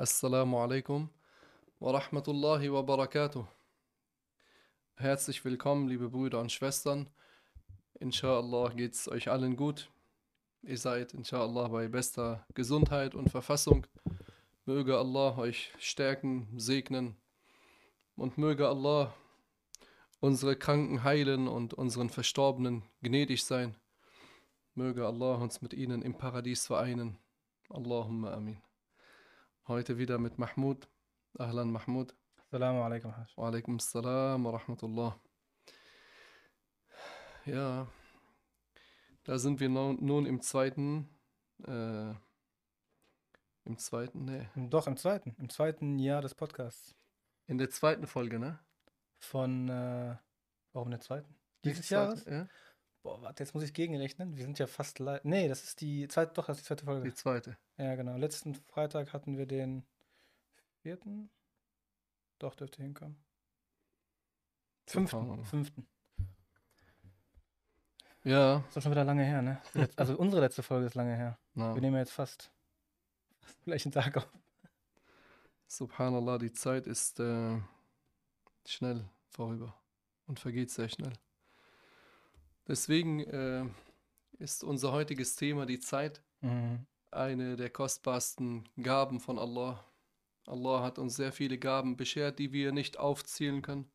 Assalamu alaikum wa rahmatullahi wa barakatuh. Herzlich willkommen, liebe Brüder und Schwestern. Inshallah geht es euch allen gut. Ihr seid inshallah bei bester Gesundheit und Verfassung. Möge Allah euch stärken, segnen und möge Allah unsere Kranken heilen und unseren Verstorbenen gnädig sein. Möge Allah uns mit ihnen im Paradies vereinen. Allahumma amin. Heute wieder mit Mahmoud. Ahlan Mahmoud. Assalamu alaikum. Wa alaikum assalam wa rahmatullah. Ja, da sind wir nun im zweiten, äh, im zweiten, nee, Doch, im zweiten. Im zweiten Jahr des Podcasts. in der zweiten Folge, ne? Von, äh, warum in der zweiten? Die Dieses Jahres? Ja, Boah, warte, jetzt muss ich gegenrechnen. Wir sind ja fast live. Nee, das ist die zweite, doch, das ist die zweite Folge. die zweite. Ja, genau. Letzten Freitag hatten wir den vierten. Doch, dürfte hinkommen. Fünften. Subhanallah. Fünften. Ja, Das ist doch schon wieder lange her, ne? Also unsere letzte Folge ist lange her. na, Wir nehmen ja jetzt fast, fast den gleichen Tag auf. subhanallah, die Zeit ist äh, schnell vorüber und vergeht sehr schnell. Deswegen äh, ist unser heutiges Thema die Zeit Mhm. eine der kostbarsten Gaben von Allah. Allah hat uns sehr viele Gaben beschert, die wir nicht aufzählen können.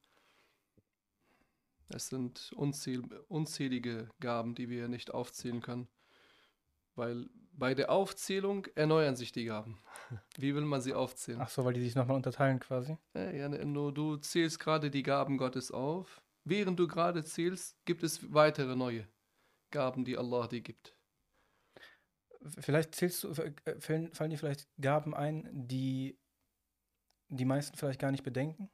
Es sind unzähl unzählige Gaben, die wir nicht aufzählen können, weil bei der Aufzählung erneuern sich die Gaben. Wie will man sie aufzählen? Ach so, weil die sich nochmal unterteilen quasi. Ja, ja, nur du zählst gerade die Gaben Gottes auf. Während du gerade zählst, gibt es weitere neue Gaben, die Allah dir gibt. Vielleicht zählst du, äh, fallen, fallen dir vielleicht Gaben ein, die die meisten vielleicht gar nicht bedenken?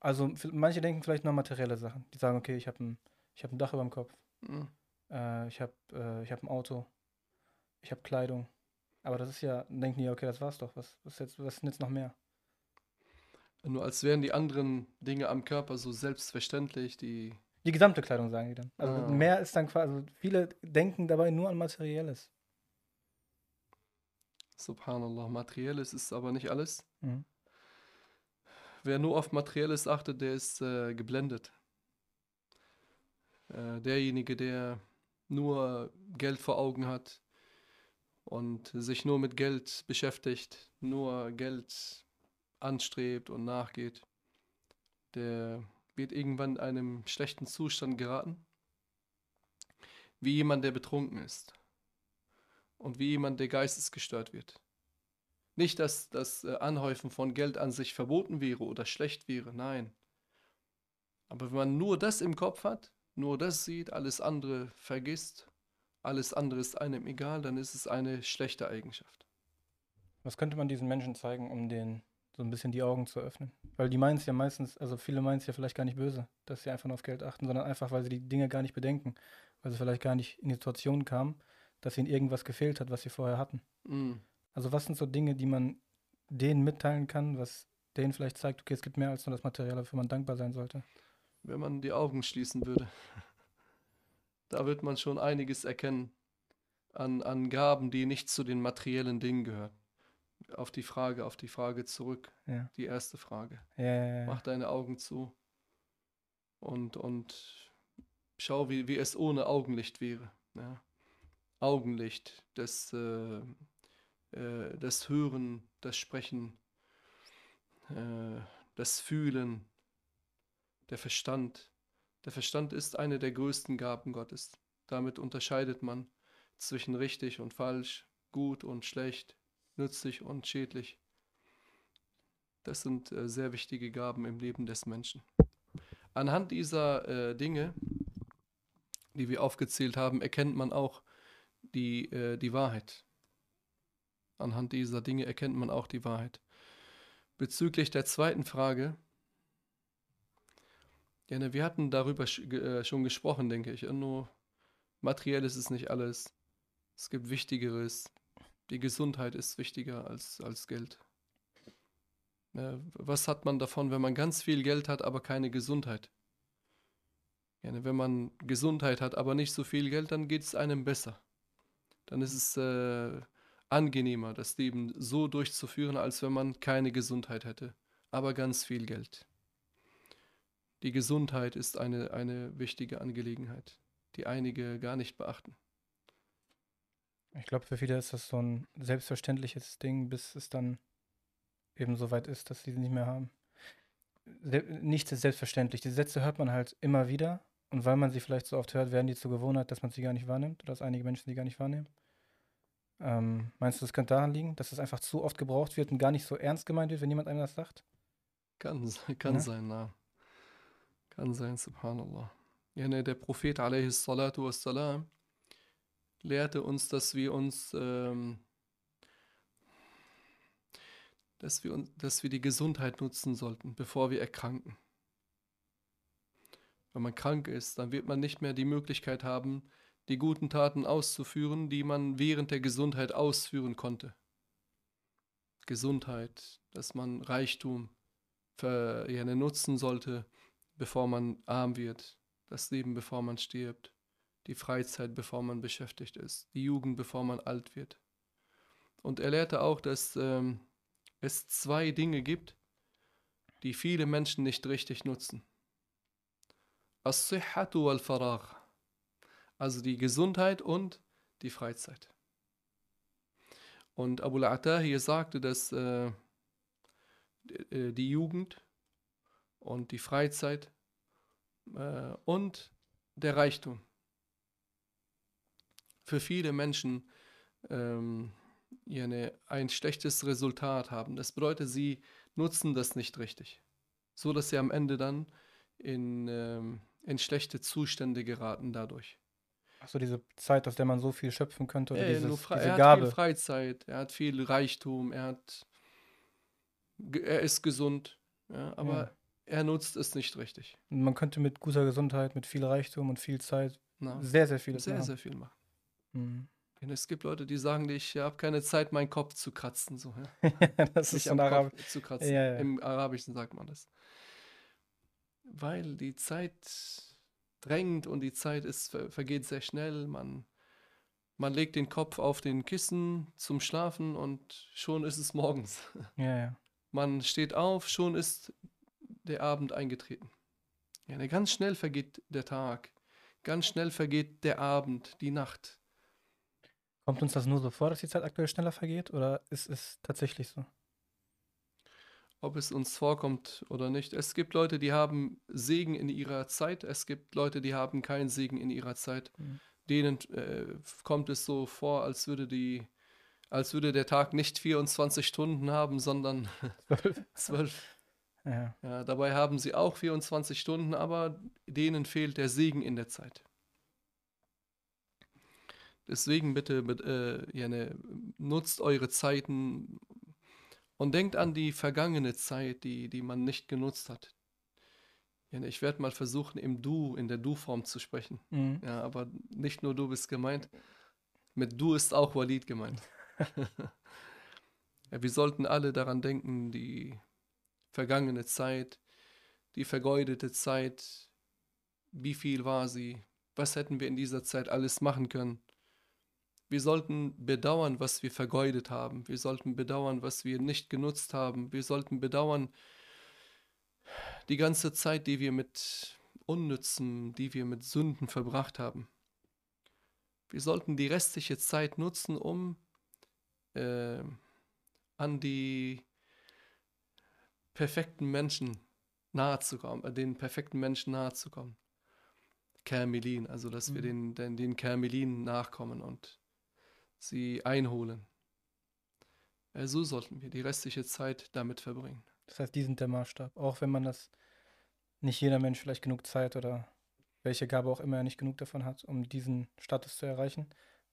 Also manche denken vielleicht nur materielle Sachen. Die sagen, okay, ich habe ein, ich hab ein Dach über dem Kopf, Hm. äh, ich habe äh, ich hab ein Auto, ich habe Kleidung. Aber das ist ja, denken die, okay, das war's doch. Was, was, jetzt, was ist denn jetzt noch mehr? Nur als wären die anderen Dinge am Körper so selbstverständlich, die Die gesamte Kleidung sagen die dann. Also Ah. mehr ist dann quasi, also viele denken dabei nur an Materielles. Subhanallah, materielles ist aber nicht alles. Mhm. Wer nur auf materielles achtet, der ist äh, geblendet. Äh, derjenige, der nur Geld vor Augen hat und sich nur mit Geld beschäftigt, nur Geld anstrebt und nachgeht, der wird irgendwann in einem schlechten Zustand geraten, wie jemand, der betrunken ist und wie jemand, der geistesgestört wird. Nicht, dass das äh, Anhäufen von Geld an sich verboten wäre oder schlecht wäre, nein. Aber wenn man nur das im Kopf hat, nur das sieht, alles andere vergisst, alles andere ist einem egal, dann ist es eine schlechte Eigenschaft. Was könnte man diesen Menschen zeigen, um denen so ein bisschen die Augen zu öffnen? Weil die meinen es ja meistens, also viele meinen es ja vielleicht gar nicht böse, dass sie einfach nur auf Geld achten, sondern einfach, weil sie die Dinge gar nicht bedenken, weil sie vielleicht gar nicht in die Situation kamen, dass ihnen irgendwas gefehlt hat, was sie vorher hatten. Mm. Also was sind so Dinge, die man denen mitteilen kann, was denen vielleicht zeigt, okay, es gibt mehr als nur das Material, wofür man dankbar sein sollte? Wenn man die Augen schließen würde, da wird man schon einiges erkennen an, an Gaben, die nicht zu den materiellen Dingen gehören. Auf die Frage, auf die Frage zurück, Ja, die erste Frage. ja. Mach deine Augen zu und, und schau, wie, wie es ohne Augenlicht wäre. Ja. Augenlicht, das, äh, äh, das Hören, das Sprechen, äh, das Fühlen, der Verstand. Der Verstand ist eine der größten Gaben Gottes. Damit unterscheidet man zwischen richtig und falsch, gut und schlecht, nützlich und schädlich. Das sind äh, sehr wichtige Gaben im Leben des Menschen. Anhand dieser äh, Dinge, die wir aufgezählt haben, erkennt man auch die, äh, die Wahrheit. Anhand dieser Dinge erkennt man auch die Wahrheit. Bezüglich der zweiten Frage, ja, wir hatten darüber äh, schon gesprochen, denke ich. Nur materiell ist es nicht alles. Es gibt Wichtigeres. Die Gesundheit ist wichtiger als, als Geld. Äh, was hat man davon, wenn man ganz viel Geld hat, aber keine Gesundheit? Wenn man Gesundheit hat, aber nicht so viel Geld, dann geht es einem besser. Dann ist es äh, angenehmer, das Leben so durchzuführen, als wenn man keine Gesundheit hätte, aber ganz viel Geld. Die Gesundheit ist eine, eine wichtige Angelegenheit, die einige gar nicht beachten. Ich glaube, für viele ist das so ein selbstverständliches Ding, bis es dann eben so weit ist, dass sie es nicht mehr haben. Se nichts ist selbstverständlich. Die Sätze hört man halt immer wieder. Und weil man sie vielleicht so oft hört, werden die zur Gewohnheit, dass man sie gar nicht wahrnimmt oder dass einige Menschen sie gar nicht wahrnehmen. Ähm, meinst du, das könnte daran liegen, dass es einfach zu oft gebraucht wird und gar nicht so ernst gemeint wird, wenn jemand einem das sagt? Kann, kann ja? sein, na. Kann sein, subhanallah. Ja, ne, der Prophet a.s. wassalam, lehrte uns, dass wir uns, ähm, dass wir dass wir die Gesundheit nutzen sollten, bevor wir erkranken. Wenn man krank ist, dann wird man nicht mehr die Möglichkeit haben, die guten Taten auszuführen, die man während der Gesundheit ausführen konnte. Gesundheit, dass man Reichtum für, ja, nutzen sollte, bevor man arm wird, das Leben, bevor man stirbt die Freizeit, bevor man beschäftigt ist, die Jugend, bevor man alt wird. Und er lehrte auch, dass ähm, es zwei Dinge gibt, die viele Menschen nicht richtig nutzen. As-Sihhatu wal-Faragh. Also die Gesundheit und die Freizeit. Und Abu al-Atahi sagte, dass äh, äh, die Jugend und die Freizeit äh, und der Reichtum für viele Menschen ähm, eine, ein schlechtes Resultat haben. Das bedeutet, sie nutzen das nicht richtig. So dass sie am Ende dann in, ähm, in schlechte Zustände geraten dadurch. Achso, diese Zeit, aus der man so viel schöpfen könnte, oder ja, dieses, diese er Gabe. hat viel Freizeit, er hat viel Reichtum, er hat er ist gesund, ja, aber ja. er nutzt es nicht richtig. Man könnte mit guter Gesundheit, mit viel Reichtum und viel Zeit Na, sehr, sehr viel sehr, machen. sehr viel machen. Mhm. Es gibt Leute, die sagen, ich habe keine Zeit, meinen Kopf zu kratzen. So, ja? das ist am Arab Kopf zu kratzen. Ja, ja. Im Arabischen sagt man das. Weil die Zeit drängt und die Zeit ist, vergeht sehr schnell. Man, man legt den Kopf auf den Kissen zum Schlafen und schon ist es morgens. Ja, ja. Man steht auf, schon ist der Abend eingetreten. Ja, ganz schnell vergeht der Tag. Ganz schnell vergeht der Abend, die Nacht. Kommt uns das nur so vor, dass die Zeit aktuell schneller vergeht oder ist es tatsächlich so? Ob es uns vorkommt oder nicht. Es gibt Leute, die haben Segen in ihrer Zeit. Es gibt Leute, die haben keinen Segen in ihrer Zeit. Mhm. Denen äh, kommt es so vor, als würde die, als würde der Tag nicht 24 Stunden haben, sondern 12. Ja. ja. dabei haben sie auch 24 Stunden, aber denen fehlt der Segen in der Zeit. Deswegen bitte äh, ja, ne, nutzt eure Zeiten und denkt an die vergangene Zeit, die, die man nicht genutzt hat. Ja, ne, ich werde mal versuchen, im Du, in der Du-Form zu sprechen. Mhm. Ja, aber nicht nur du bist gemeint. Mit Du ist auch Walid gemeint. ja, wir sollten alle daran denken, die vergangene Zeit, die vergeudete Zeit, wie viel war sie, was hätten wir in dieser Zeit alles machen können. Wir sollten bedauern, was wir vergeudet haben. Wir sollten bedauern, was wir nicht genutzt haben. Wir sollten bedauern die ganze Zeit, die wir mit Unnützen, die wir mit Sünden verbracht haben. Wir sollten die restliche Zeit nutzen, um äh, an die perfekten Menschen nahe zu kommen, äh, den perfekten Menschen nahe zu kommen. Kermelin, also dass mhm. wir den, den, den Kermelin nachkommen und sie einholen. Ja, so sollten wir die restliche Zeit damit verbringen. Das heißt, die sind der Maßstab. Auch wenn man das nicht jeder Mensch vielleicht genug Zeit oder welche Gabe auch immer er nicht genug davon hat, um diesen Status zu erreichen.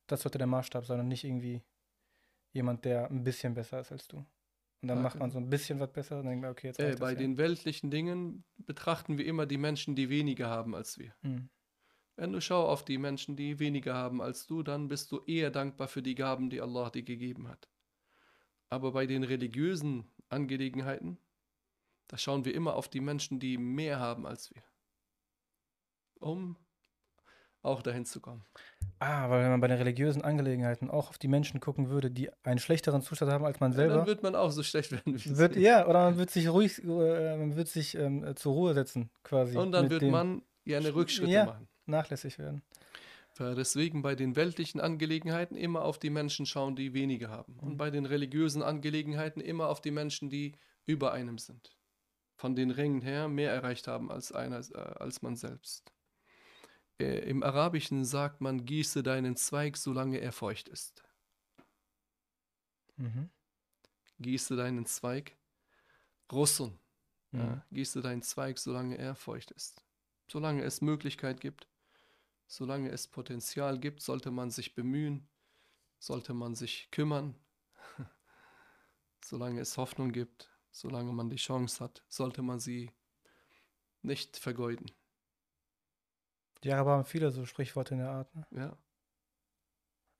Das sollte der Maßstab sein und nicht irgendwie jemand, der ein bisschen besser ist als du. Und dann ja, macht man so ein bisschen was besser und denkt man, okay, jetzt äh, Bei den weltlichen Dingen betrachten wir immer die Menschen, die weniger haben als wir. Mhm. Wenn du schau auf die Menschen, die weniger haben als du, dann bist du eher dankbar für die Gaben, die Allah dir gegeben hat. Aber bei den religiösen Angelegenheiten, da schauen wir immer auf die Menschen, die mehr haben als wir. Um auch dahin zu kommen. Ah, weil wenn man bei den religiösen Angelegenheiten auch auf die Menschen gucken würde, die einen schlechteren Zustand haben als man Ja, selber, dann wird man auch so schlecht werden wie wird, sie. ja, oder man wird sich ruhig, äh, man wird sich ähm, äh, zur Ruhe setzen, quasi. Und dann wird man ja eine Rückschritte Ja. machen. Nachlässig werden. Deswegen bei den weltlichen Angelegenheiten immer auf die Menschen schauen, die weniger haben. Und Mhm. bei den religiösen Angelegenheiten immer auf die Menschen, die über einem sind. Von den Rängen her mehr erreicht haben als, einer, äh, als man selbst. Äh, Im Arabischen sagt man, gieße deinen Zweig, solange er feucht ist. Mhm. Gieße deinen Zweig, Russun. Mhm. Ja, gieße deinen Zweig, solange er feucht ist. Solange es Möglichkeit gibt, solange es Potenzial gibt, sollte man sich bemühen, sollte man sich kümmern. solange es Hoffnung gibt, solange man die Chance hat, sollte man sie nicht vergeuden. Die Araber haben viele so Sprichworte in der Art, ne? Ja,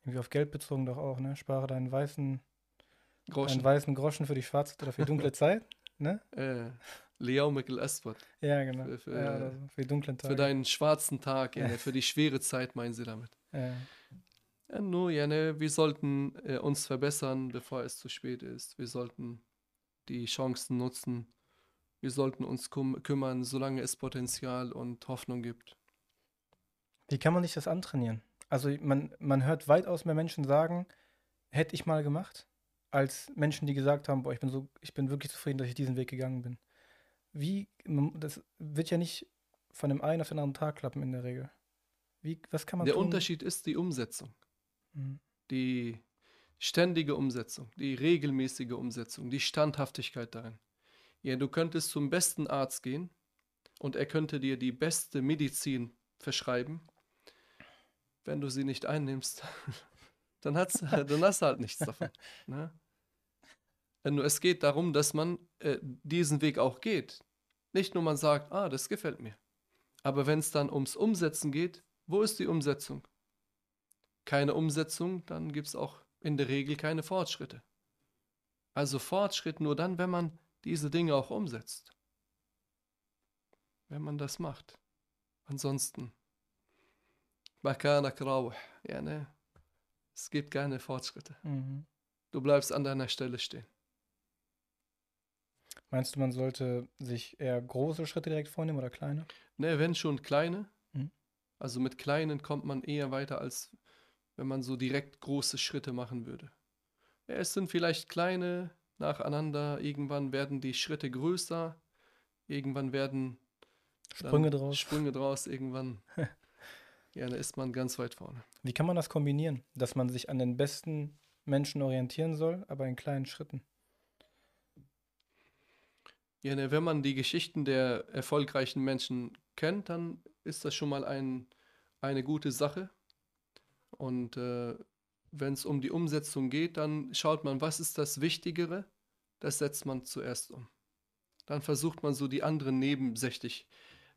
Irgendwie auf Geld bezogen doch auch, ne? Spare deinen weißen, deinen Groschen. weißen Groschen für die schwarze oder für die dunkle Zeit, ne? Äh, Liaumik al-Aswad. Ja, genau. Für- für- ja, oder so, für die dunklen Tage. Für deinen schwarzen Tag, Ja. für die schwere Zeit meinen sie damit. ja. Ja, nur, ja, ne, wir sollten äh, uns verbessern, bevor es zu spät ist. Wir sollten die Chancen nutzen. Wir sollten uns kum kümmern, solange es Potenzial und Hoffnung gibt. Wie kann man sich das antrainieren? Also man, man hört weitaus mehr Menschen sagen, hätte ich mal gemacht, als Menschen, die gesagt haben, boah, ich bin so, ich bin wirklich zufrieden, dass ich diesen Weg gegangen bin. Wie, das wird ja nicht von dem einen auf den anderen Tag klappen in der Regel. Wie, was kann man Der tun? Unterschied ist die Umsetzung, Mhm. die ständige Umsetzung, die regelmäßige Umsetzung, die Standhaftigkeit darin. Ja, du könntest zum besten Arzt gehen und er könnte dir die beste Medizin verschreiben. Wenn du sie nicht einnimmst, dann, hat's, dann hast du halt nichts davon. Ne? Nur es geht darum, dass man äh, diesen Weg auch geht. Nicht nur man sagt, ah, das gefällt mir. Aber wenn es dann ums Umsetzen geht, wo ist die Umsetzung? Keine Umsetzung, dann gibt es auch in der Regel keine Fortschritte. Also Fortschritt nur dann, wenn man diese Dinge auch umsetzt. Wenn man das macht. Ansonsten. Ja, ne? Es gibt keine Fortschritte. Mhm. Du bleibst an deiner Stelle stehen. Meinst du, man sollte sich eher große Schritte direkt vornehmen oder kleine? Ne, wenn schon kleine. Mhm. Also mit kleinen kommt man eher weiter, als wenn man so direkt große Schritte machen würde. Ja, es sind vielleicht kleine nacheinander. Irgendwann werden die Schritte größer. Irgendwann werden Sprünge draus. Sprünge draus. Irgendwann ja, da ist man ganz weit vorne. Wie kann man das kombinieren, dass man sich an den besten Menschen orientieren soll, aber in kleinen Schritten? Ja, ne, wenn man die Geschichten der erfolgreichen Menschen kennt, dann ist das schon mal ein, eine gute Sache. Und äh, wenn es um die Umsetzung geht, dann schaut man, was ist das Wichtigere, das setzt man zuerst um. Dann versucht man so die anderen Nebensächlich,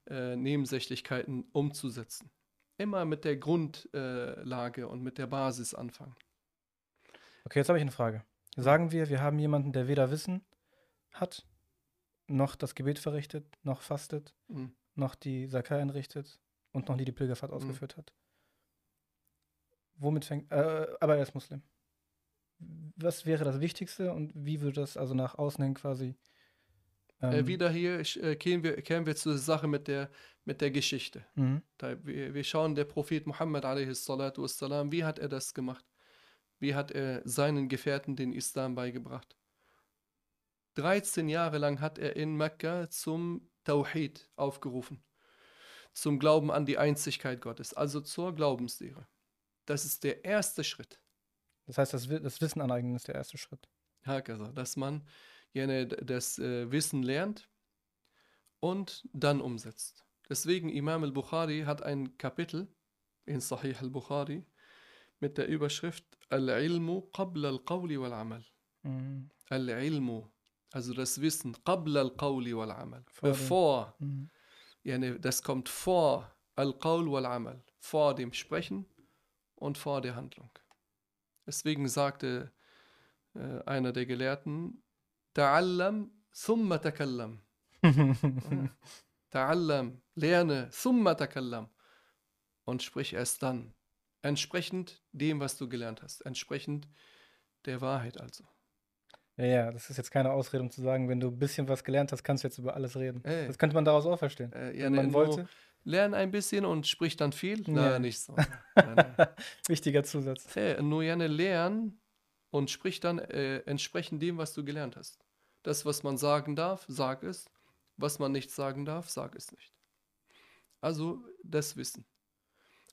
äh, Nebensächlichkeiten umzusetzen. Immer mit der Grundlage äh, und mit der Basis anfangen. Okay, jetzt habe ich eine Frage. Sagen wir, wir haben jemanden, der weder Wissen hat, noch das Gebet verrichtet, noch fastet, Mhm. noch die Sakai entrichtet und noch nie die Pilgerfahrt Mhm. ausgeführt hat. Womit fängt, äh, aber er ist Muslim. Was wäre das Wichtigste und wie würde das also nach außen hin quasi Äh, ähm, wieder hier äh, kehren, wir, kehren wir zur Sache mit der, mit der Geschichte. mhm. Da, wir, wir schauen, der Prophet Muhammad a.s.salam, wie hat er das gemacht? Wie hat er seinen Gefährten den Islam beigebracht? 13 Jahre lang hat er in Mekka zum Tawhid aufgerufen, zum Glauben an die Einzigkeit Gottes, also zur Glaubenslehre. Das ist der erste Schritt. Das heißt, das, das Wissen aneignen ist der erste Schritt. Hakaza, dass man gerne das äh, Wissen lernt und dann umsetzt. Deswegen Imam al-Bukhari hat ein Kapitel in Sahih al-Bukhari mit der Überschrift Al-Ilmu qabla al-Qawli wal-Amal. Mhm. Al-Ilmu, also das Wissen qabla al-Qawli wal-Amal. Vor dem- Bevor, Mhm. yani, das kommt vor al-Qawl wal-Amal, vor dem Sprechen und vor der Handlung. Deswegen sagte äh, einer der Gelehrten, Ta'allam thumma takallam. Ta'allam, lerne, thumma takallam. und sprich erst dann. Entsprechend dem, was du gelernt hast. Entsprechend der Wahrheit also. Ja, ja, das ist jetzt keine Ausrede, um zu sagen, wenn du ein bisschen was gelernt hast, kannst du jetzt über alles reden. Ey. Das könnte man daraus auch verstehen. Äh, ja, wenn man wollte. Lern ein bisschen und sprich dann viel? Ja. Na, nicht so. Nein, nein. Wichtiger Zusatz. Äh, nur gerne lernen und sprich dann äh, entsprechend dem, was du gelernt hast. Das, was man sagen darf, sag es. Was man nicht sagen darf, sag es nicht. Also das Wissen.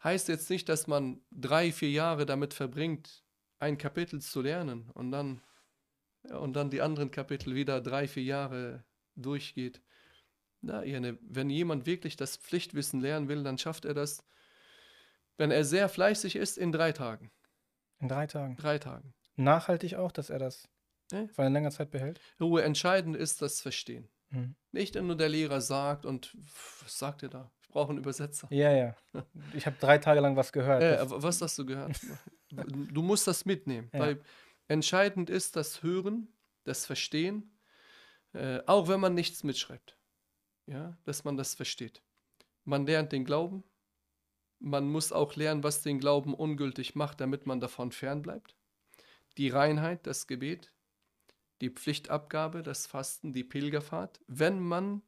Heißt jetzt nicht, dass man drei, vier Jahre damit verbringt, ein Kapitel zu lernen und dann, und dann die anderen Kapitel wieder drei, vier Jahre durchgeht. Na, Irene, wenn jemand wirklich das Pflichtwissen lernen will, dann schafft er das, wenn er sehr fleißig ist, in drei Tagen. In drei Tagen. Drei Tagen. Nachhaltig auch, dass er das Ja. für eine längere Zeit behält. Ruhe, entscheidend ist das Verstehen. Mhm. Nicht nur der Lehrer sagt und was sagt er da? Ich brauche einen Übersetzer. Ja, ja. Ich habe drei Tage lang was gehört. Aber was hast du gehört? du musst das mitnehmen, Ja. weil entscheidend ist das Hören, das Verstehen, äh, auch wenn man nichts mitschreibt. Ja, dass man das versteht. Man lernt den Glauben. Man muss auch lernen, was den Glauben ungültig macht, damit man davon fernbleibt. Die Reinheit, das Gebet, die Pflichtabgabe, das Fasten, die Pilgerfahrt, wenn man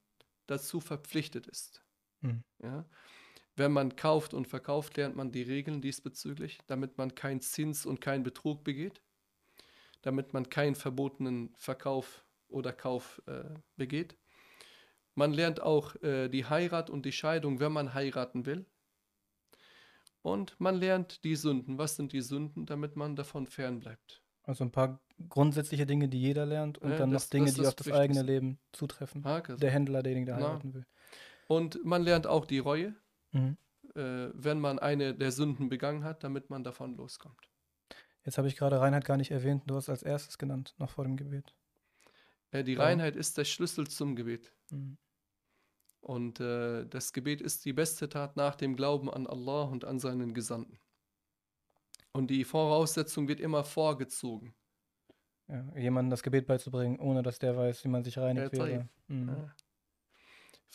dazu verpflichtet ist. Mhm. Ja? Wenn man kauft und verkauft, lernt man die Regeln diesbezüglich, damit man keinen Zins und keinen Betrug begeht, damit man keinen verbotenen Verkauf oder Kauf äh, begeht. Man lernt auch äh, die Heirat und die Scheidung, wenn man heiraten will. Und man lernt die Sünden. Was sind die Sünden, damit man davon fernbleibt? Also ein paar grundsätzliche Dinge, die jeder lernt und Ja, dann noch das- Dinge, das die ist auf das eigene Leben zutreffen. Hake. Der Händler, derjenige, der Na. heiraten will. Und man lernt auch die Reue, Mhm. äh, wenn man eine der Sünden begangen hat, damit man davon loskommt. Jetzt habe ich gerade Reinhard gar nicht erwähnt. Du hast als erstes genannt, noch vor dem Gebet. Äh, die Warum? Reinheit ist der Schlüssel zum Gebet. Mhm. Und äh, das Gebet ist die beste Tat nach dem Glauben an Allah und an seinen Gesandten. Und die Voraussetzung wird immer vorgezogen. Ja, jemandem das Gebet beizubringen, ohne dass der weiß, wie man sich reinigt, Ja. Mhm.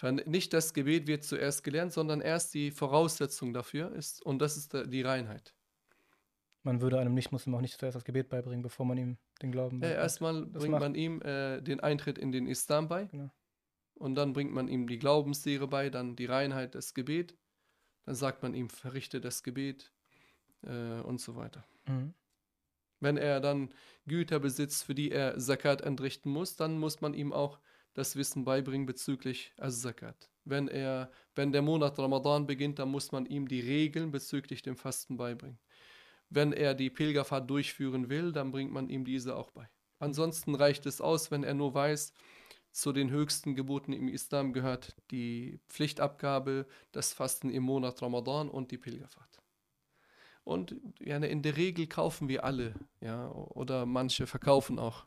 Ja. Nicht das Gebet wird zuerst gelernt, sondern erst die Voraussetzung dafür ist, und das ist äh, die Reinheit. Man würde einem Nicht-Muslim auch nicht zuerst das Gebet beibringen, bevor man ihm den Glauben Äh, beibringt. erstmal Das bringt macht- man ihm äh, den Eintritt in den Islam bei. Genau. Und dann bringt man ihm die Glaubenslehre bei, dann die Reinheit, das Gebet. Dann sagt man ihm, verrichte das Gebet äh, und so weiter. Mhm. Wenn er dann Güter besitzt, für die er Zakat entrichten muss, dann muss man ihm auch das Wissen beibringen bezüglich As-Zakat. Wenn, er, wenn der Monat Ramadan beginnt, dann muss man ihm die Regeln bezüglich dem Fasten beibringen. Wenn er die Pilgerfahrt durchführen will, dann bringt man ihm diese auch bei. Ansonsten reicht es aus, wenn er nur weiß, zu den höchsten Geboten im Islam gehört die Pflichtabgabe, das Fasten im Monat Ramadan und die Pilgerfahrt. Und ja, in der Regel kaufen wir alle, ja, oder manche verkaufen auch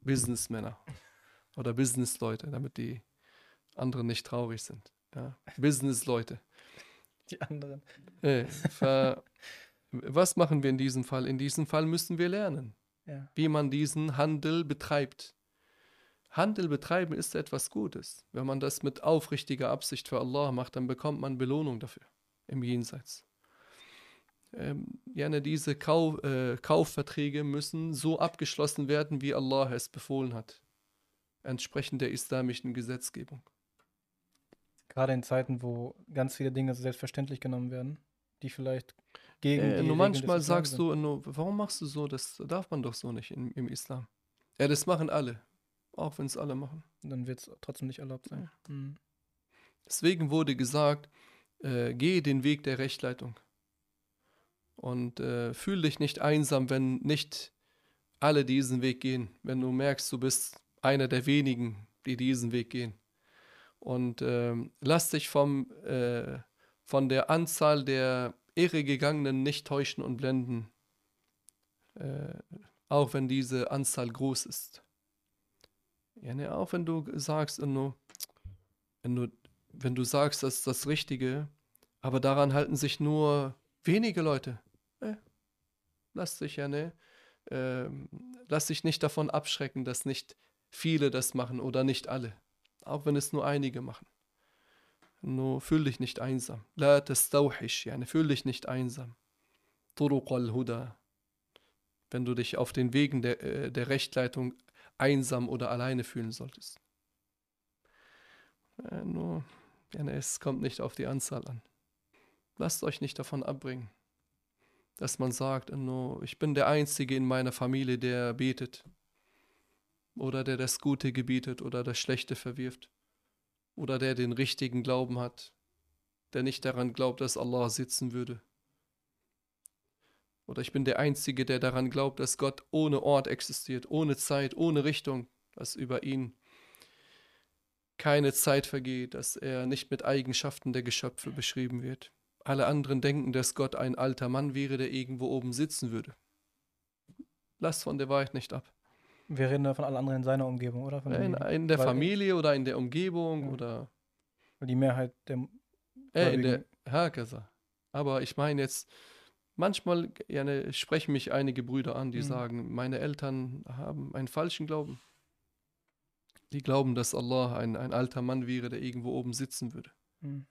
Businessmänner oder Businessleute, damit die anderen nicht traurig sind. Ja. Businessleute. Die anderen. Äh, ver, was machen wir in diesem Fall? In diesem Fall müssen wir lernen, Ja. wie man diesen Handel betreibt. Handel betreiben ist etwas Gutes. Wenn man das mit aufrichtiger Absicht für Allah macht, dann bekommt man Belohnung dafür im Jenseits. Ähm, gerne diese Kau äh, Kaufverträge müssen so abgeschlossen werden, wie Allah es befohlen hat, entsprechend der islamischen Gesetzgebung. Gerade in Zeiten, wo ganz viele Dinge so selbstverständlich genommen werden, die vielleicht gegen Äh, nur manchmal sagst du, nur, warum machst du so? Das darf man doch so nicht im, im Islam. Ja, das machen alle. Auch wenn es alle machen. Dann wird es trotzdem nicht erlaubt sein. Mhm. Deswegen wurde gesagt, äh, gehe den Weg der Rechtleitung. Und äh, fühl dich nicht einsam, wenn nicht alle diesen Weg gehen. Wenn du merkst, du bist einer der wenigen, die diesen Weg gehen. Und ähm, lass dich vom, äh, von der Anzahl der Irregegangenen nicht täuschen und blenden. Äh, auch wenn diese Anzahl groß ist. Ja, ne, auch wenn du sagst, nur, wenn du, wenn du sagst, das ist das Richtige, aber daran halten sich nur wenige Leute. Äh, lass dich ja, ne? ähm, lass dich nicht davon abschrecken, dass nicht viele das machen oder nicht alle. Auch wenn es nur einige machen. Nur fühl dich nicht einsam. La tastawhish, yani fühl dich nicht einsam. Turuq al-Huda. Wenn du dich auf den Wegen der, äh, der Rechtleitung einsam oder alleine fühlen solltest. Äh, nur, yani es kommt nicht auf die Anzahl an. Lasst euch nicht davon abbringen, dass man sagt, nur, ich bin der Einzige in meiner Familie, der betet. Oder der das Gute gebietet oder das Schlechte verwirft oder der den richtigen Glauben hat, der nicht daran glaubt, dass Allah sitzen würde. Oder ich bin der Einzige, der daran glaubt, dass Gott ohne Ort existiert, ohne Zeit, ohne Richtung, dass über ihn keine Zeit vergeht, dass er nicht mit Eigenschaften der Geschöpfe beschrieben wird. Alle anderen denken, dass Gott ein alter Mann wäre, der irgendwo oben sitzen würde. Lass von der Wahrheit nicht ab. Wir reden da von allen anderen in seiner Umgebung, oder? Ja, in, in, der Weil- Familie oder in der Umgebung Ja. oder Die Mehrheit der. äh, in der Hakaza. Aber ich meine jetzt, manchmal ja, ne, sprechen mich einige Brüder an, die Mhm. sagen, meine Eltern haben einen falschen Glauben. Die glauben, dass Allah ein, ein alter Mann wäre, der irgendwo oben sitzen würde. Hm.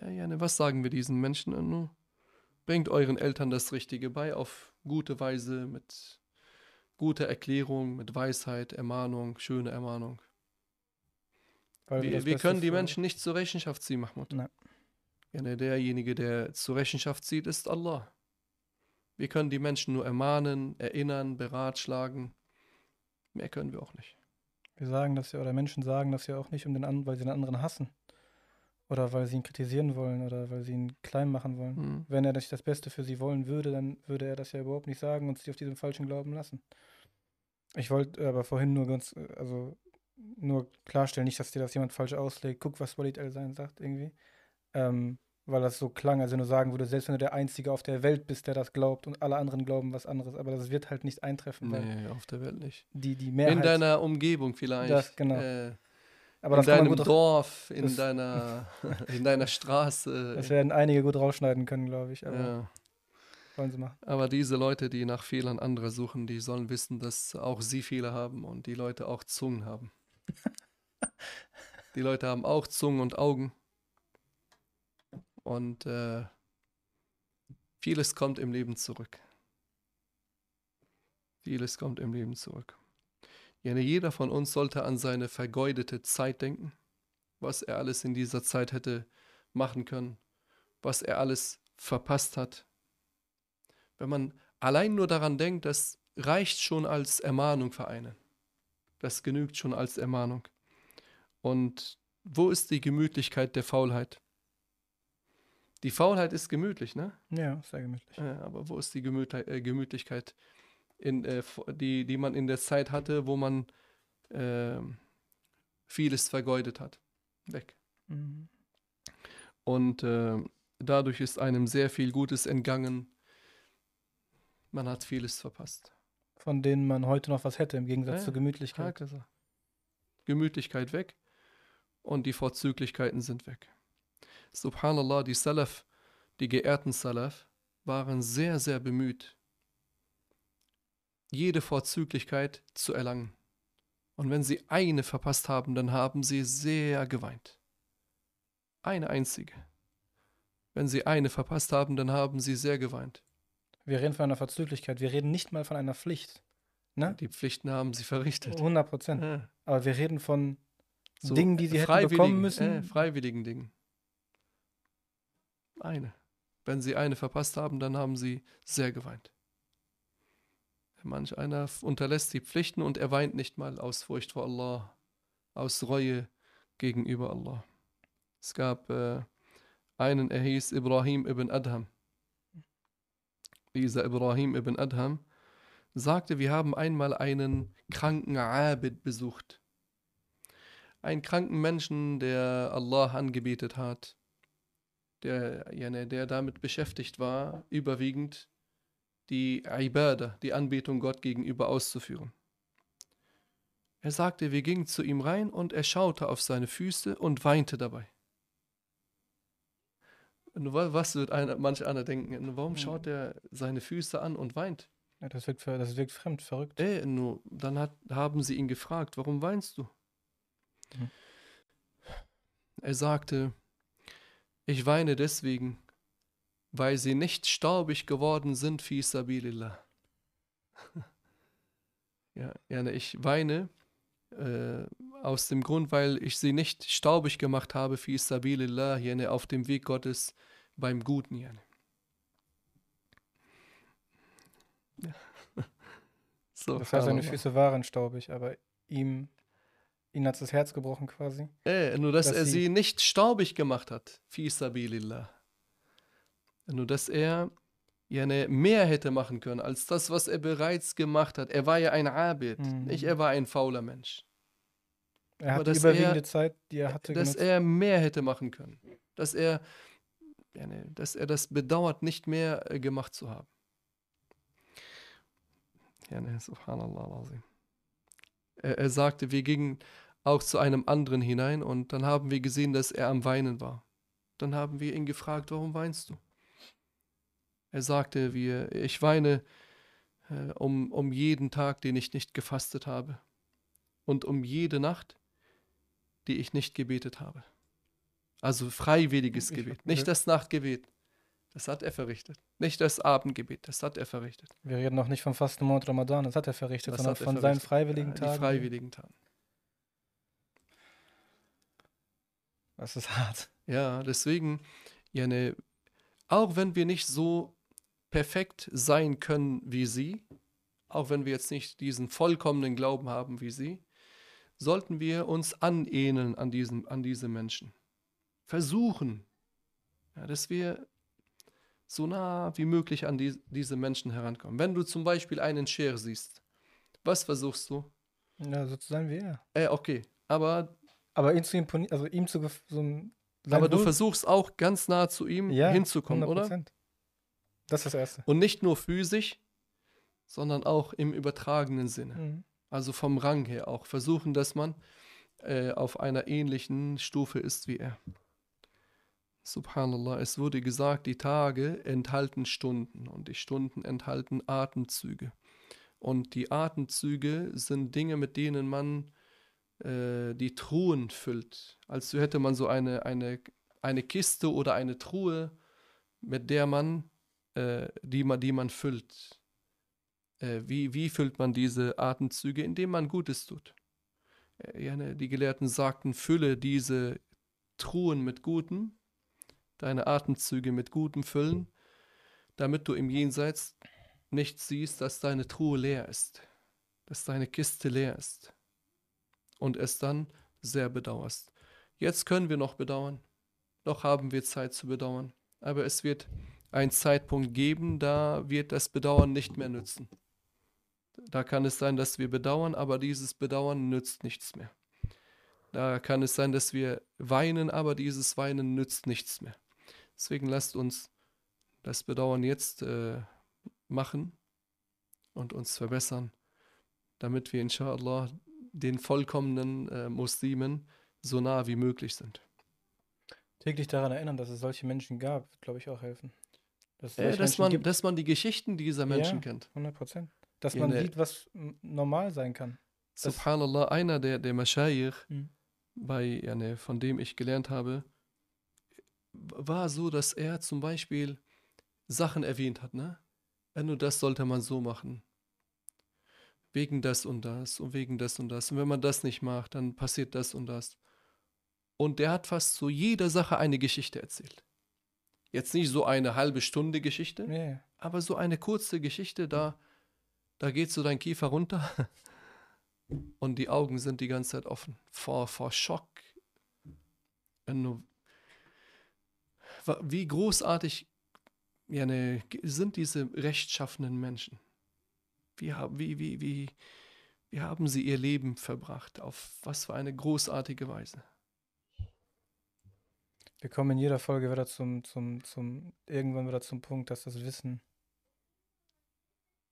Äh, Ja, ne, was sagen wir diesen Menschen? Äh, Bringt euren Eltern das Richtige bei, auf gute Weise, mit guter Erklärung, mit Weisheit, Ermahnung, schöne Ermahnung. Weil Wir, wir können die Menschen nicht zur Rechenschaft ziehen, Mahmoud. Nein. Ja, ne, derjenige, der zur Rechenschaft zieht, ist Allah. Wir können die Menschen nur ermahnen, erinnern, beratschlagen. Mehr können wir auch nicht. Wir sagen das ja, oder Menschen sagen das ja auch nicht, um den anderen, weil sie den anderen hassen. Oder weil sie ihn kritisieren wollen oder weil sie ihn klein machen wollen. Hm. Wenn er nicht das Beste für sie wollen würde, dann würde er das ja überhaupt nicht sagen und sie auf diesem falschen Glauben lassen. Ich wollte aber vorhin nur ganz, äh, also nur klarstellen, nicht, dass dir das jemand falsch auslegt. Guck, was Walid El-Sein sagt irgendwie. Ähm, weil das so klang, als wenn du sagen würdest, selbst wenn du der Einzige auf der Welt bist, der das glaubt und alle anderen glauben was anderes. Aber das wird halt nicht eintreffen, Nee, auf der Welt nicht. die, die Mehrheit. In deiner Umgebung vielleicht. Das, genau. Äh, aber in deinem gut, Dorf, in deiner, in deiner Straße. das werden einige gut rausschneiden können, glaube ich. Aber ja. Wollen sie machen. Aber diese Leute, die nach Fehlern anderer suchen, die sollen wissen, dass auch sie Fehler haben und die Leute auch Zungen haben. die Leute haben auch Zungen und Augen. Und äh, vieles kommt im Leben zurück. Vieles kommt im Leben zurück. Ne, jeder von uns sollte an seine vergeudete Zeit denken, was er alles in dieser Zeit hätte machen können, was er alles verpasst hat. Wenn man allein nur daran denkt, das reicht schon als Ermahnung für einen. Das genügt schon als Ermahnung. Und wo ist die Gemütlichkeit der Faulheit? Die Faulheit ist gemütlich, ne? Ja, sehr gemütlich. Äh, aber wo ist die Gemütli äh, Gemütlichkeit, in, äh, die, die man in der Zeit hatte, wo man ähm, vieles vergeudet hat? Weg. Mhm. Und äh, dadurch ist einem sehr viel Gutes entgangen. Man hat vieles verpasst. Von denen man heute noch was hätte, im Gegensatz Ja, zur Gemütlichkeit. Hakaza. Gemütlichkeit weg und die Vorzüglichkeiten sind weg. Subhanallah, die Salaf, die geehrten Salaf, waren sehr, sehr bemüht, jede Vorzüglichkeit zu erlangen. Und wenn sie eine verpasst haben, dann haben sie sehr geweint. Eine einzige. Wenn sie eine verpasst haben, dann haben sie sehr geweint. Wir reden von einer Verzüglichkeit. Wir reden nicht mal von einer Pflicht. Ne? Die Pflichten haben sie verrichtet. 100 Prozent. Ja. Aber wir reden von So Dingen, die sie hätten bekommen müssen. Äh, freiwilligen Dingen. Eine. Wenn sie eine verpasst haben, dann haben sie sehr geweint. Manch einer unterlässt die Pflichten und er weint nicht mal aus Furcht vor Allah, aus Reue gegenüber Allah. Es gab äh, einen, er hieß Ibrahim ibn Adham. Dieser Ibrahim ibn Adham sagte, wir haben einmal einen kranken Abid besucht einen kranken Menschen, der Allah angebetet hat, der, der damit beschäftigt war, überwiegend die Ibadah, die Anbetung Gott gegenüber auszuführen. Er sagte, wir gingen zu ihm rein und er schaute auf seine Füße und weinte dabei. Was wird einer, manch einer denken? Warum schaut er seine Füße an und weint? Ja, das, wirkt, das wirkt fremd, verrückt. Äh, nur, dann hat, haben sie ihn gefragt, warum weinst du? Mhm. Er sagte, ich weine deswegen, weil sie nicht staubig geworden sind, fi sabilillah. ja, ja, ich weine äh, aus dem Grund, weil ich sie nicht staubig gemacht habe, fi sabilillah, jene auf dem Weg Gottes beim Guten. Ja. so, das heißt, seine Füße waren staubig, aber ihm, ihn hat das Herz gebrochen quasi. Äh, nur, dass, dass er sie nicht staubig gemacht hat, fi sabilillah. Nur, dass er ja mehr hätte machen können als das, was er bereits gemacht hat. Er war ja ein Abid, mhm. nicht? Er war ein fauler Mensch. Er hat die überwiegende er, Zeit, die er hatte, Dass genutzt. er mehr hätte machen können. Dass er, ja, ne, dass er das bedauert, nicht mehr äh, gemacht zu haben. Ja, ne, subhanallah. Er, er sagte, wir gingen auch zu einem anderen hinein und dann haben wir gesehen, dass er am Weinen war. Dann haben wir ihn gefragt, warum weinst du? Er sagte, wie, ich weine äh, um, um jeden Tag, den ich nicht gefastet habe und um jede Nacht, die ich nicht gebetet habe. Also freiwilliges Gebet, nicht das Nachtgebet. Das hat er verrichtet. Nicht das Abendgebet, das hat er verrichtet. Wir reden noch nicht vom Fastenmonat Ramadan, das hat er verrichtet, das sondern er von verrichtet. seinen freiwilligen Tagen. Die freiwilligen Tagen. Das ist hart. Ja, deswegen, Jane, auch wenn wir nicht so perfekt sein können wie sie, auch wenn wir jetzt nicht diesen vollkommenen Glauben haben wie sie, sollten wir uns anähneln an, diesen, an diese Menschen. Versuchen, ja, dass wir so nah wie möglich an die, diese Menschen herankommen. Wenn du zum Beispiel einen Scher siehst, was versuchst du? Ja, so zu sein wie er. Äh, okay, aber. Aber ihn zu imponieren, also ihm zu so Aber du versuchst auch ganz nah zu ihm ja, hinzukommen, 100%. oder? Das ist das Erste. Und nicht nur physisch, sondern auch im übertragenen Sinne. Mhm. Also vom Rang her auch. Versuchen, dass man äh, auf einer ähnlichen Stufe ist wie er. Subhanallah, es wurde gesagt, die Tage enthalten Stunden und die Stunden enthalten Atemzüge. Und die Atemzüge sind Dinge, mit denen man äh, die Truhen füllt. Als hätte man so eine, eine, eine Kiste oder eine Truhe, mit der man äh, die, man, die man füllt. Äh, wie, wie füllt man diese Atemzüge? Indem man Gutes tut. Äh, ne, die Gelehrten sagten, fülle diese Truhen mit Gutem, deine Atemzüge mit Gutem füllen, damit du im Jenseits nicht siehst, dass deine Truhe leer ist, dass deine Kiste leer ist und es dann sehr bedauerst. Jetzt können wir noch bedauern, noch haben wir Zeit zu bedauern, aber es wird einen Zeitpunkt geben, da wird das Bedauern nicht mehr nützen. Da kann es sein, dass wir bedauern, aber dieses Bedauern nützt nichts mehr. Da kann es sein, dass wir weinen, aber dieses Weinen nützt nichts mehr. Deswegen lasst uns das Bedauern jetzt äh, machen und uns verbessern, damit wir inshallah den vollkommenen äh, Muslimen so nah wie möglich sind. Täglich daran erinnern, dass es solche Menschen gab, wird, glaube ich, auch helfen. Dass, äh, dass, man, dass man die Geschichten dieser Menschen ja, kennt. 100 Prozent. Dass man sieht, was normal sein kann. Subhanallah, einer der, der Maschayich, mhm. bei, ja, von dem ich gelernt habe, war so, dass er zum Beispiel Sachen erwähnt hat, ne? Nur das sollte man so machen. Wegen das und das und wegen das und das. Und wenn man das nicht macht, dann passiert das und das. Und der hat fast zu jeder Sache eine Geschichte erzählt. Jetzt nicht so eine halbe Stunde Geschichte, nee. aber so eine kurze Geschichte, da, da geht so dein Kiefer runter und die Augen sind die ganze Zeit offen. Vor, vor Schock. Wie großartig ja, ne, sind diese rechtschaffenen Menschen? Wie, wie, wie, wie, wie haben sie ihr Leben verbracht? Auf was für eine großartige Weise? Wir kommen in jeder Folge wieder zum, zum, zum, irgendwann wieder zum Punkt, dass das Wissen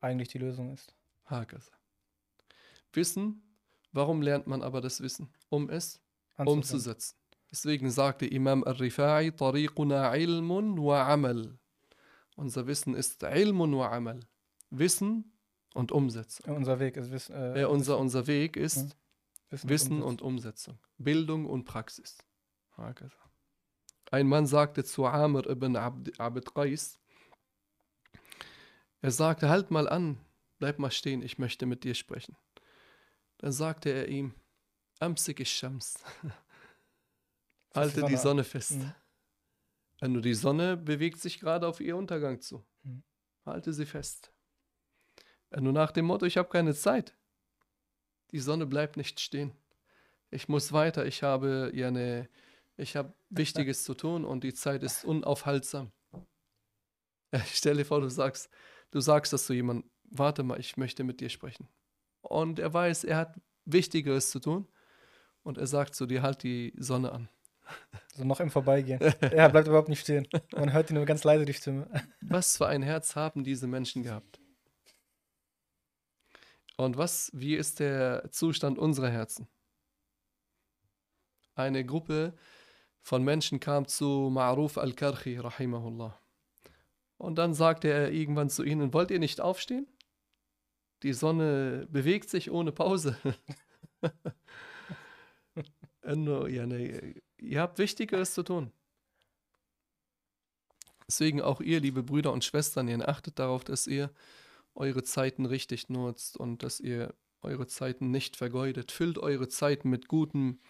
eigentlich die Lösung ist. Hakas. Wissen, warum lernt man aber das Wissen? Um es Anzusetzen. umzusetzen. Deswegen sagte Imam al-Rifai, Tariquna ilmun wa amal. Unser Wissen ist ilmun wa amal. Wissen und Umsetzung. Unser Weg ist Wissen. Äh, unser, unser Weg ist hm? Wissen, Wissen und, Umsetzung. und Umsetzung. Bildung und Praxis. Ein Mann sagte zu Amr ibn Abd, Abd Qais, er sagte, halt mal an, bleib mal stehen, ich möchte mit dir sprechen. Dann sagte er ihm, Amsik Shams, halte die Sonne fest. Mhm. Nur die Sonne bewegt sich gerade auf ihr Untergang zu. Mhm. Halte sie fest. Nur nach dem Motto, ich habe keine Zeit. Die Sonne bleibt nicht stehen. Ich muss weiter, ich habe ja eine, ich habe Wichtiges zu tun und die Zeit ist unaufhaltsam. Stell dir vor, du sagst, du sagst das zu jemandem, warte mal, ich möchte mit dir sprechen. Und er weiß, er hat Wichtigeres zu tun und er sagt zu dir, halt die Sonne an. So noch im Vorbeigehen. er bleibt überhaupt nicht stehen. Man hört nur ganz leise die Stimme. Was für ein Herz haben diese Menschen gehabt? Und was, wie ist der Zustand unserer Herzen? Eine Gruppe von Menschen kam zu Ma'ruf al-Karchi, rahimahullah. Und dann sagte er irgendwann zu ihnen, wollt ihr nicht aufstehen? Die Sonne bewegt sich ohne Pause. ihr habt Wichtigeres zu tun. Deswegen auch ihr, liebe Brüder und Schwestern, ihr achtet darauf, dass ihr eure Zeiten richtig nutzt und dass ihr eure Zeiten nicht vergeudet. Füllt eure Zeiten mit gutem.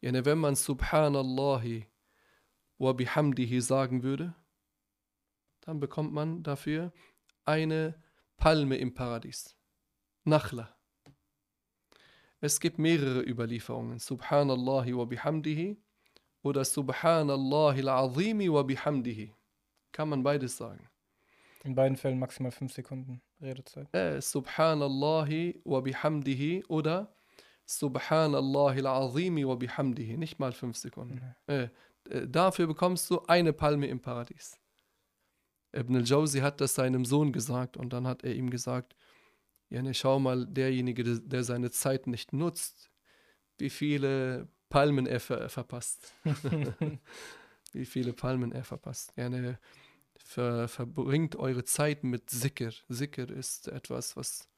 Yani wenn man Subhanallahi wa bihamdihi sagen würde, dann bekommt man dafür eine Palme im Paradies. Nachla. Es gibt mehrere Überlieferungen. Subhanallahi wa bihamdihi oder Subhanallahi al-Azimi wa bihamdihi. Kann man beides sagen. In beiden Fällen maximal fünf Sekunden Redezeit. Äh, Subhanallahi wa bihamdihi oder Subhanallahi al-Azimi wa bihamdihi. Nicht mal fünf Sekunden. Äh, äh, dafür bekommst du eine Palme im Paradies. Ibn al-Jawzi hat das seinem Sohn gesagt und dann hat er ihm gesagt, ja, ne, schau mal, derjenige, der, der seine Zeit nicht nutzt, wie viele Palmen er ver verpasst. wie viele Palmen er verpasst. Ja, ne, ver, verbringt eure Zeit mit Sikr. Sikr ist etwas, was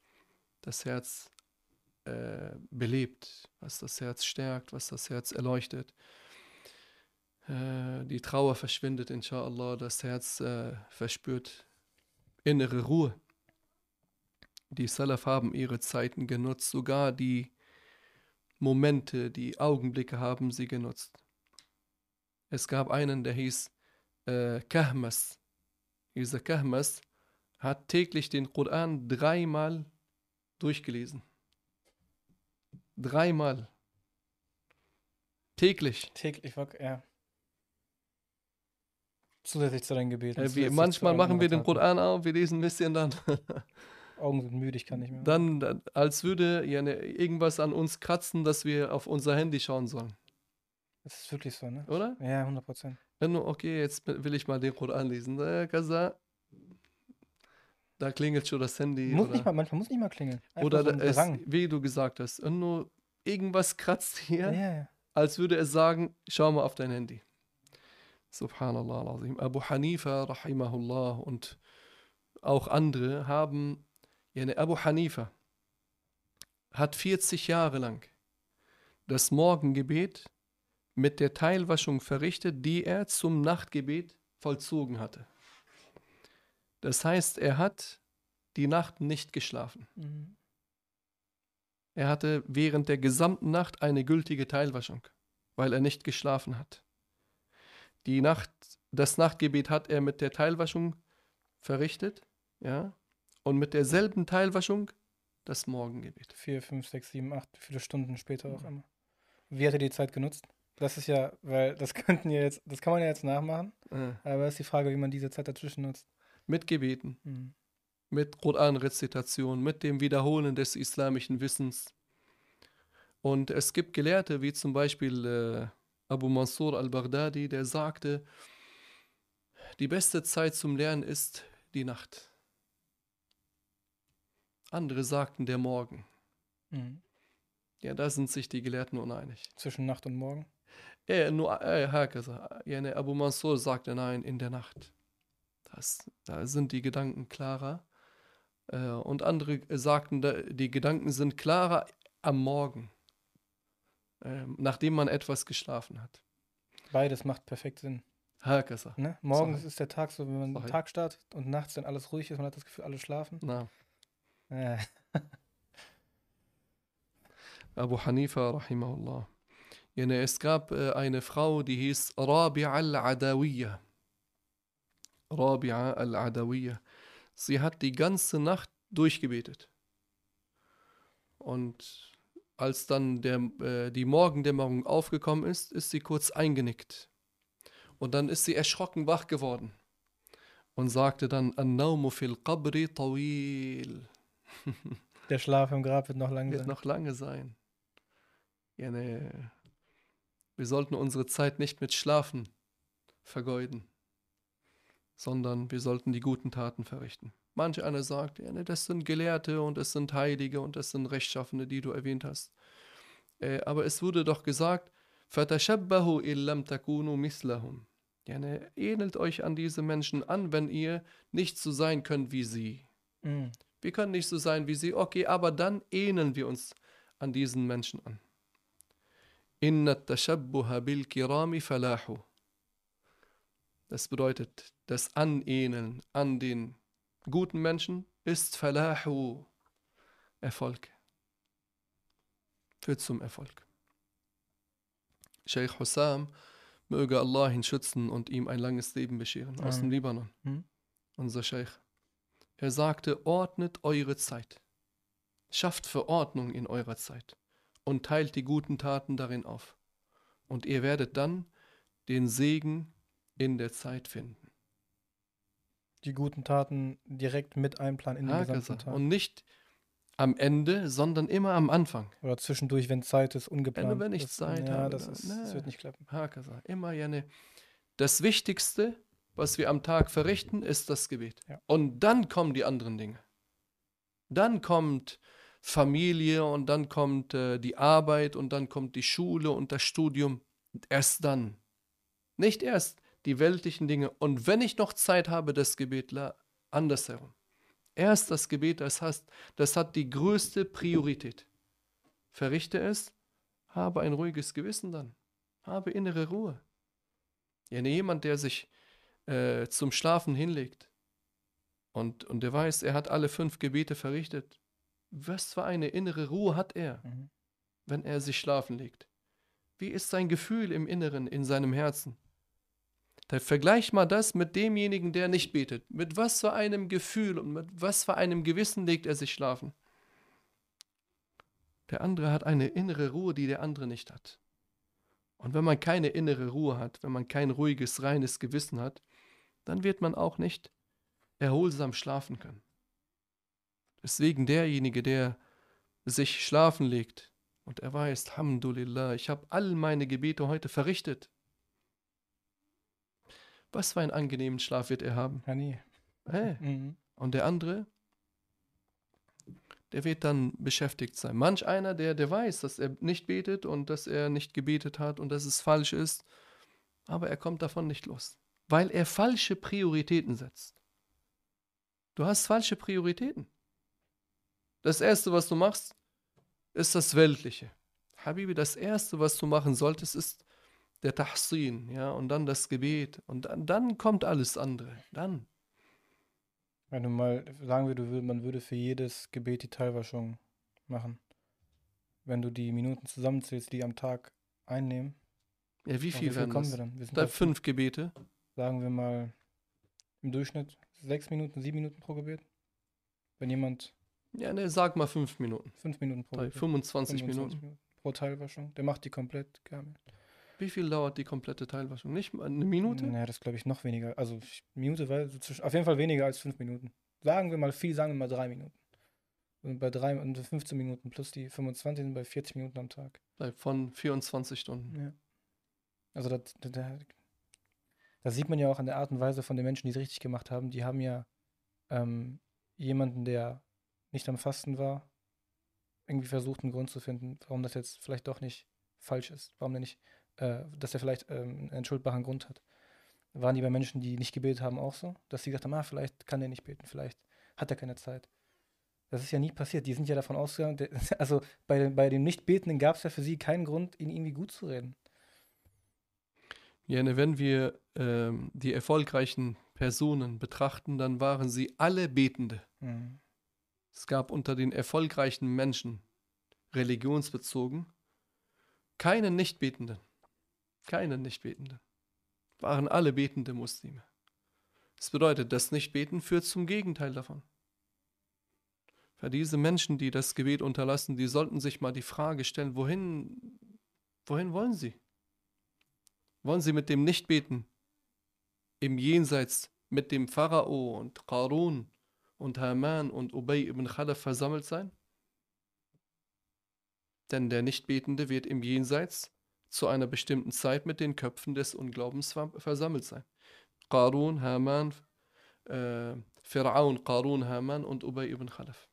das Herz äh, belebt, was das Herz stärkt, was das Herz erleuchtet. Äh, die Trauer verschwindet, inshallah, das Herz äh, verspürt innere Ruhe. Die Salaf haben ihre Zeiten genutzt, sogar die Momente, die Augenblicke haben sie genutzt. Es gab einen, der hieß äh, Kahmas dieser Kahmas, hat täglich den Koran dreimal durchgelesen. Dreimal. Täglich. Täglich, ja. Zusätzlich zu deinen Gebeten. Äh, wir, manchmal machen wir den Koran auf, wir lesen ein bisschen dann. Augen sind müde, ich kann nicht mehr. Dann, als würde ja, ne, irgendwas an uns kratzen, dass wir auf unser Handy schauen sollen. Das ist wirklich so, ne? Oder? Ja, 100 Prozent. Okay, jetzt will ich mal den Koran lesen. Da klingelt schon das Handy. Muss oder, nicht mal, manchmal muss nicht mal klingeln. Einfach oder so es, wie du gesagt hast, nur irgendwas kratzt hier, ja. als würde es sagen, schau mal auf dein Handy. Subhanallah. Abu Hanifa, rahimahullah, und auch andere haben, yani Abu Hanifa hat 40 Jahre lang das Morgengebet mit der Teilwaschung verrichtet, die er zum Nachtgebet vollzogen hatte. Das heißt, er hat die Nacht nicht geschlafen. Mhm. Er hatte während der gesamten Nacht eine gültige Teilwaschung, weil er nicht geschlafen hat. Die Nacht, das Nachtgebet hat er mit der Teilwaschung verrichtet, ja, und mit derselben Teilwaschung das Morgengebet. Vier, fünf, sechs, sieben, acht, viele Stunden später auch immer. Wie hat er die Zeit genutzt? Das ist ja, weil das könnten ja jetzt, das kann man ja jetzt nachmachen. Ja. Aber es ist die Frage, wie man diese Zeit dazwischen nutzt. Mit Gebeten, mhm. mit Koran-Rezitation, mit dem Wiederholen des islamischen Wissens. Und es gibt Gelehrte, wie zum Beispiel äh, Abu Mansur al-Baghdadi, der sagte, die beste Zeit zum Lernen ist die Nacht. Andere sagten der Morgen. Mhm. Ja, da sind sich die Gelehrten uneinig. Zwischen Nacht und Morgen? Ja, nur äh, Herr ja, ne, Abu Mansur sagte nein, in der Nacht. Das, da sind die Gedanken klarer. Äh, und andere äh, sagten, die Gedanken sind klarer am Morgen, ähm, nachdem man etwas geschlafen hat. Beides macht perfekt Sinn. Hakasa. Ne? Morgens Sorry. ist der Tag so, wenn man Sorry. den Tag startet und nachts, dann alles ruhig ist, man hat das Gefühl, alle schlafen. Na. Abu Hanifa rahimahullah. Es gab äh, eine Frau, die hieß Rabi'a al-Adawiyya. Rabi'a al-Adawiyya. Sie hat die ganze Nacht durchgebetet. Und als dann der, äh, die Morgendämmerung aufgekommen ist, ist sie kurz eingenickt. Und dann ist sie erschrocken wach geworden und sagte dann, An-Naumu fil qabri tawil. der Schlaf im Grab wird noch lang Wird sein. noch lange sein. Ja, ne. Wir sollten unsere Zeit nicht mit Schlafen vergeuden, sondern wir sollten die guten Taten verrichten. Manch einer sagt, ja, ne, das sind Gelehrte und es sind Heilige und es sind Rechtschaffene, die du erwähnt hast. Äh, aber es wurde doch gesagt, فَتَشَبَّهُ illam takunu mislahum. Ja, ne, ähnelt euch an diese Menschen an, wenn ihr nicht so sein könnt wie sie. Mhm. Wir können nicht so sein wie sie, okay, aber dann ähneln wir uns an diesen Menschen an. Inna tashabbuha bil kirami falahu. Das bedeutet, das Anähneln an den guten Menschen ist falahu. Erfolg. Führt zum Erfolg. Sheikh Hussam, möge Allah ihn schützen und ihm ein langes Leben bescheren, aus dem. Libanon. Mhm. Unser Sheikh. Er sagte, ordnet eure Zeit. Schafft Verordnung in eurer Zeit und teilt die guten Taten darin auf. Und ihr werdet dann den Segen in der Zeit finden. Die guten Taten direkt mit einplanen in den Hakaza. gesamten Tag. Und nicht am Ende, sondern immer am Anfang. Oder zwischendurch, wenn Zeit ist, ungeplant. wenn ich das, Zeit ja, habe, das, ist, das nee. wird nicht klappen. Hakaza. Immer jene. Das Wichtigste, was wir am Tag verrichten, ist das Gebet. Ja. Und dann kommen die anderen Dinge. Dann kommt Familie und dann kommt äh, die Arbeit und dann kommt die Schule und das Studium. Erst dann. Nicht erst die weltlichen Dinge. Und wenn ich noch Zeit habe, das Gebet, la, andersherum. Erst das Gebet, das, heißt, das hat die größte Priorität. Verrichte es, habe ein ruhiges Gewissen dann. Habe innere Ruhe. Ja, jemand, der sich äh, zum Schlafen hinlegt und, und der weiß, er hat alle fünf Gebete verrichtet, was für eine innere Ruhe hat er, Mhm. wenn er sich schlafen legt? Wie ist sein Gefühl im Inneren, in seinem Herzen? Da vergleich mal das mit demjenigen, der nicht betet. Mit was für einem Gefühl und mit was für einem Gewissen legt er sich schlafen? Der andere hat eine innere Ruhe, die der andere nicht hat. Und wenn man keine innere Ruhe hat, wenn man kein ruhiges, reines Gewissen hat, dann wird man auch nicht erholsam schlafen können. Deswegen derjenige, der sich schlafen legt und er weiß, Alhamdulillah, ich habe all meine Gebete heute verrichtet. Was für einen angenehmen Schlaf wird er haben? Ja, nie. Hey. Mhm. Und der andere, der wird dann beschäftigt sein. Manch einer, der, der weiß, dass er nicht betet und dass er nicht gebetet hat und dass es falsch ist, aber er kommt davon nicht los, weil er falsche Prioritäten setzt. Du hast falsche Prioritäten. Das Erste, was du machst, ist das Weltliche. Habibi, das Erste, was du machen solltest, ist der Tahsin, ja, und dann das Gebet. Und dann, dann kommt alles andere. Dann. Wenn du mal sagen würdest, man würde für jedes Gebet die Teilwaschung machen. Wenn du die Minuten zusammenzählst, die am Tag einnehmen, Ja, wie auf viel werden kommen das? wir dann? Wir sind Da fünf Gebete. Sagen wir mal im Durchschnitt sechs Minuten, sieben Minuten pro Gebet. Wenn jemand Ja, ne, sag mal fünf Minuten. fünf Minuten pro Gebet, 25 Minuten. pro Teilwaschung, der macht die komplett Gamel. Wie viel dauert die komplette Teilwaschung? Nicht mal eine Minute? Naja, das glaube ich noch weniger. Also Minute, weil so zwischen, auf jeden Fall weniger als fünf Minuten. Sagen wir mal viel, sagen wir mal drei Minuten. Und bei drei und 15 Minuten plus die 25 sind bei 40 Minuten am Tag. Von 24 Stunden. Ja. Also das, das, das, das sieht man ja auch an der Art und Weise von den Menschen, die es richtig gemacht haben. Die haben ja ähm, jemanden, der nicht am Fasten war, irgendwie versucht, einen Grund zu finden, warum das jetzt vielleicht doch nicht falsch ist. Warum der nicht, äh, dass er vielleicht ähm, einen schuldbaren Grund hat. Waren die bei Menschen, die nicht gebetet haben, auch so? Dass sie gesagt haben, ah, vielleicht kann er nicht beten, vielleicht hat er keine Zeit. Das ist ja nie passiert. Die sind ja davon ausgegangen, der, also bei, bei dem Nicht-Betenden gab es ja für sie keinen Grund, ihn irgendwie gut zu reden. Jene, wenn wir ähm, die erfolgreichen Personen betrachten, dann waren sie alle Betende. Mhm. Es gab unter den erfolgreichen Menschen, religionsbezogen, keinen Nichtbetenden. Keinen Nichtbetenden. Waren alle betende Muslime. Das bedeutet, das Nichtbeten führt zum Gegenteil davon. Für diese Menschen, die das Gebet unterlassen, die sollten sich mal die Frage stellen, wohin, wohin wollen sie? Wollen sie mit dem Nichtbeten im Jenseits mit dem Pharao und Qarun und Haman und Ubay ibn Khalaf versammelt sein? Denn der Nichtbetende wird im Jenseits zu einer bestimmten Zeit mit den Köpfen des Unglaubens versammelt sein. Qarun, Haman, äh, Fir'aun, Qarun, Haman und Ubay ibn Khalaf.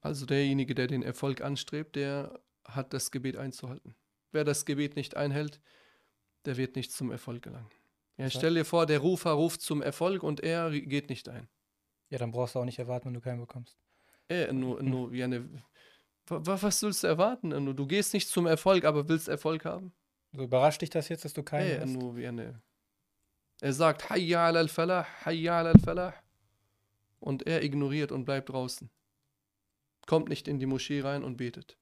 Also derjenige, der den Erfolg anstrebt, der hat das Gebet einzuhalten. Wer das Gebet nicht einhält, der wird nicht zum Erfolg gelangen. Ja, stell dir vor, der Rufer ruft zum Erfolg und er geht nicht ein. Ja, dann brauchst du auch nicht erwarten, wenn du keinen bekommst. Äh, nur, nur wie eine. Was willst du erwarten? Du gehst nicht zum Erfolg, aber willst Erfolg haben? So überrascht dich das jetzt, dass du keinen äh, hast? nur wie eine. Er sagt Hayya al-Falah, Hayya al-Falah. Und er ignoriert und bleibt draußen. Kommt nicht in die Moschee rein und betet.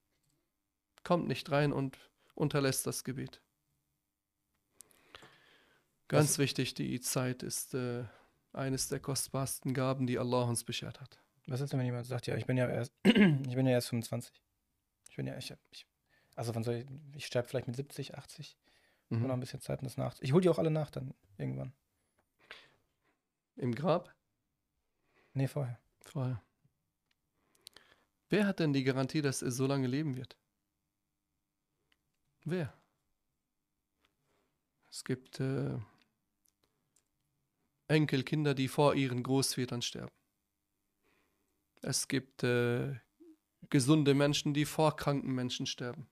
Kommt nicht rein und unterlässt das Gebet. Ganz Was? wichtig, die Zeit ist äh, eines der kostbarsten Gaben, die Allah uns beschert hat. Was ist denn, wenn jemand sagt, ja, ich bin ja erst, ich bin ja erst 25. Ich bin ja, ich, ich also wann soll ich, ich sterbe vielleicht mit 70, 80. Mhm. noch ein bisschen Zeit, um das nach. Ich hole die auch alle nach dann irgendwann. Im Grab? Nee, vorher. Vorher. Wer hat denn die Garantie, dass er so lange leben wird? Wer? Es gibt äh, Enkelkinder, die vor ihren Großvätern sterben. Es gibt äh, gesunde Menschen, die vor kranken Menschen sterben.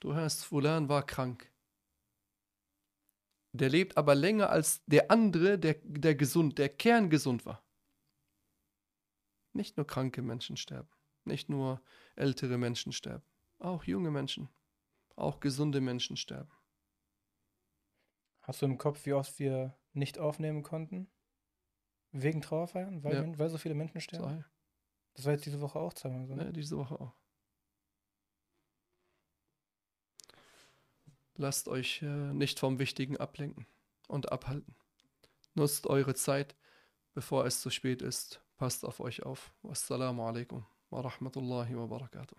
Du hörst, Fulan war krank. Der lebt aber länger als der andere, der, der gesund, der kerngesund war. Nicht nur kranke Menschen sterben, nicht nur ältere Menschen sterben, auch junge Menschen, auch gesunde Menschen sterben. Hast du im Kopf, wie oft wir nicht aufnehmen konnten? Wegen Trauerfeiern? Weil, ja. weil so viele Menschen sterben? Zwei. Das war jetzt diese Woche auch zweimal so. Ne? Ja, diese Woche auch. Lasst euch äh, nicht vom Wichtigen ablenken und abhalten. Nutzt eure Zeit, bevor es zu spät ist. Passt auf euch auf. Wassalamu alaikum wa rahmatullahi wa barakatuh.